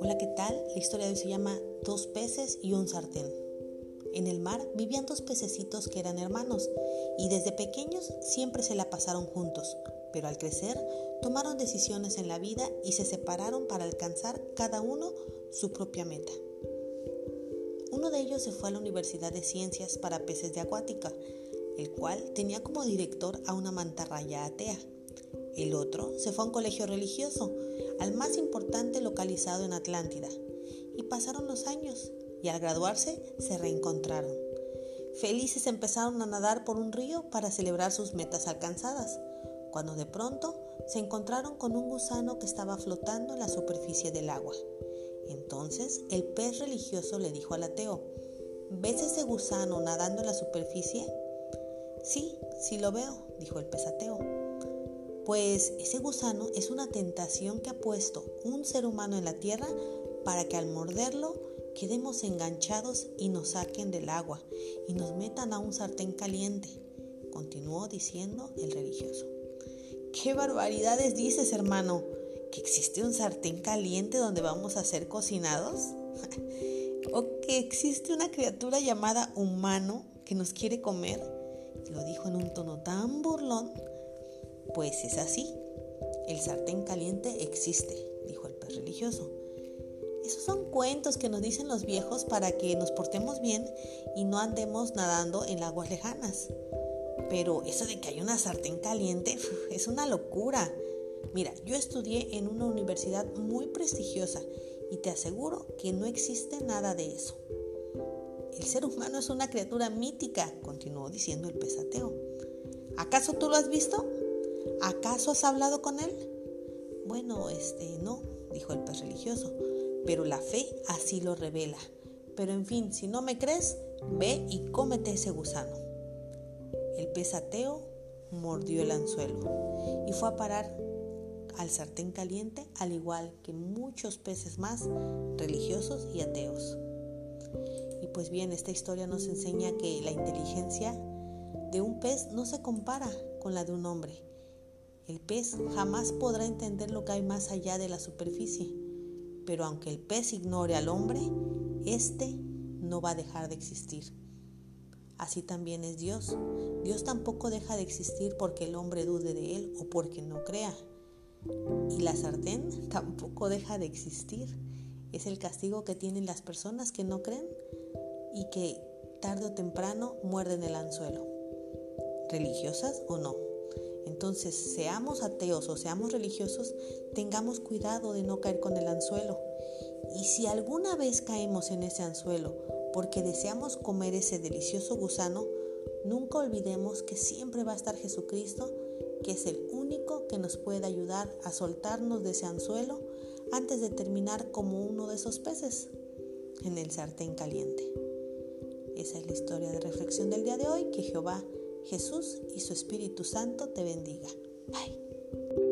Hola, ¿qué tal? La historia de hoy se llama Dos peces y un sartén. En el mar vivían dos pececitos que eran hermanos y desde pequeños siempre se la pasaron juntos, pero al crecer tomaron decisiones en la vida y se separaron para alcanzar cada uno su propia meta. Uno de ellos se fue a la Universidad de Ciencias para Peces de Acuática, el cual tenía como director a una mantarraya atea. El otro se fue a un colegio religioso, al más importante localizado en Atlántida. Y pasaron los años y al graduarse se reencontraron. Felices empezaron a nadar por un río para celebrar sus metas alcanzadas, cuando de pronto se encontraron con un gusano que estaba flotando en la superficie del agua. Entonces el pez religioso le dijo al ateo, ¿ves ese gusano nadando en la superficie? Sí, sí lo veo, dijo el pez ateo. Pues ese gusano es una tentación que ha puesto un ser humano en la tierra para que al morderlo quedemos enganchados y nos saquen del agua y nos metan a un sartén caliente, continuó diciendo el religioso. ¿Qué barbaridades dices, hermano? ¿Que existe un sartén caliente donde vamos a ser cocinados? ¿O que existe una criatura llamada humano que nos quiere comer? Lo dijo en un tono tan burlón. Pues es así. El sartén caliente existe, dijo el pez religioso. Esos son cuentos que nos dicen los viejos para que nos portemos bien y no andemos nadando en aguas lejanas. Pero eso de que hay una sartén caliente es una locura. Mira, yo estudié en una universidad muy prestigiosa y te aseguro que no existe nada de eso. El ser humano es una criatura mítica, continuó diciendo el pesateo. ¿Acaso tú lo has visto? ¿Acaso has hablado con él? Bueno, este, no, dijo el pez religioso, pero la fe así lo revela. Pero en fin, si no me crees, ve y cómete ese gusano. El pez ateo mordió el anzuelo y fue a parar al sartén caliente, al igual que muchos peces más religiosos y ateos. Y pues bien, esta historia nos enseña que la inteligencia de un pez no se compara con la de un hombre. El pez jamás podrá entender lo que hay más allá de la superficie, pero aunque el pez ignore al hombre, éste no va a dejar de existir. Así también es Dios. Dios tampoco deja de existir porque el hombre dude de él o porque no crea. Y la sartén tampoco deja de existir. Es el castigo que tienen las personas que no creen y que tarde o temprano muerden el anzuelo, religiosas o no. Entonces, seamos ateos o seamos religiosos, tengamos cuidado de no caer con el anzuelo. Y si alguna vez caemos en ese anzuelo porque deseamos comer ese delicioso gusano, nunca olvidemos que siempre va a estar Jesucristo, que es el único que nos puede ayudar a soltarnos de ese anzuelo antes de terminar como uno de esos peces en el sartén caliente. Esa es la historia de reflexión del día de hoy. Que Jehová, Jesús y su Espíritu Santo te bendiga. Bye.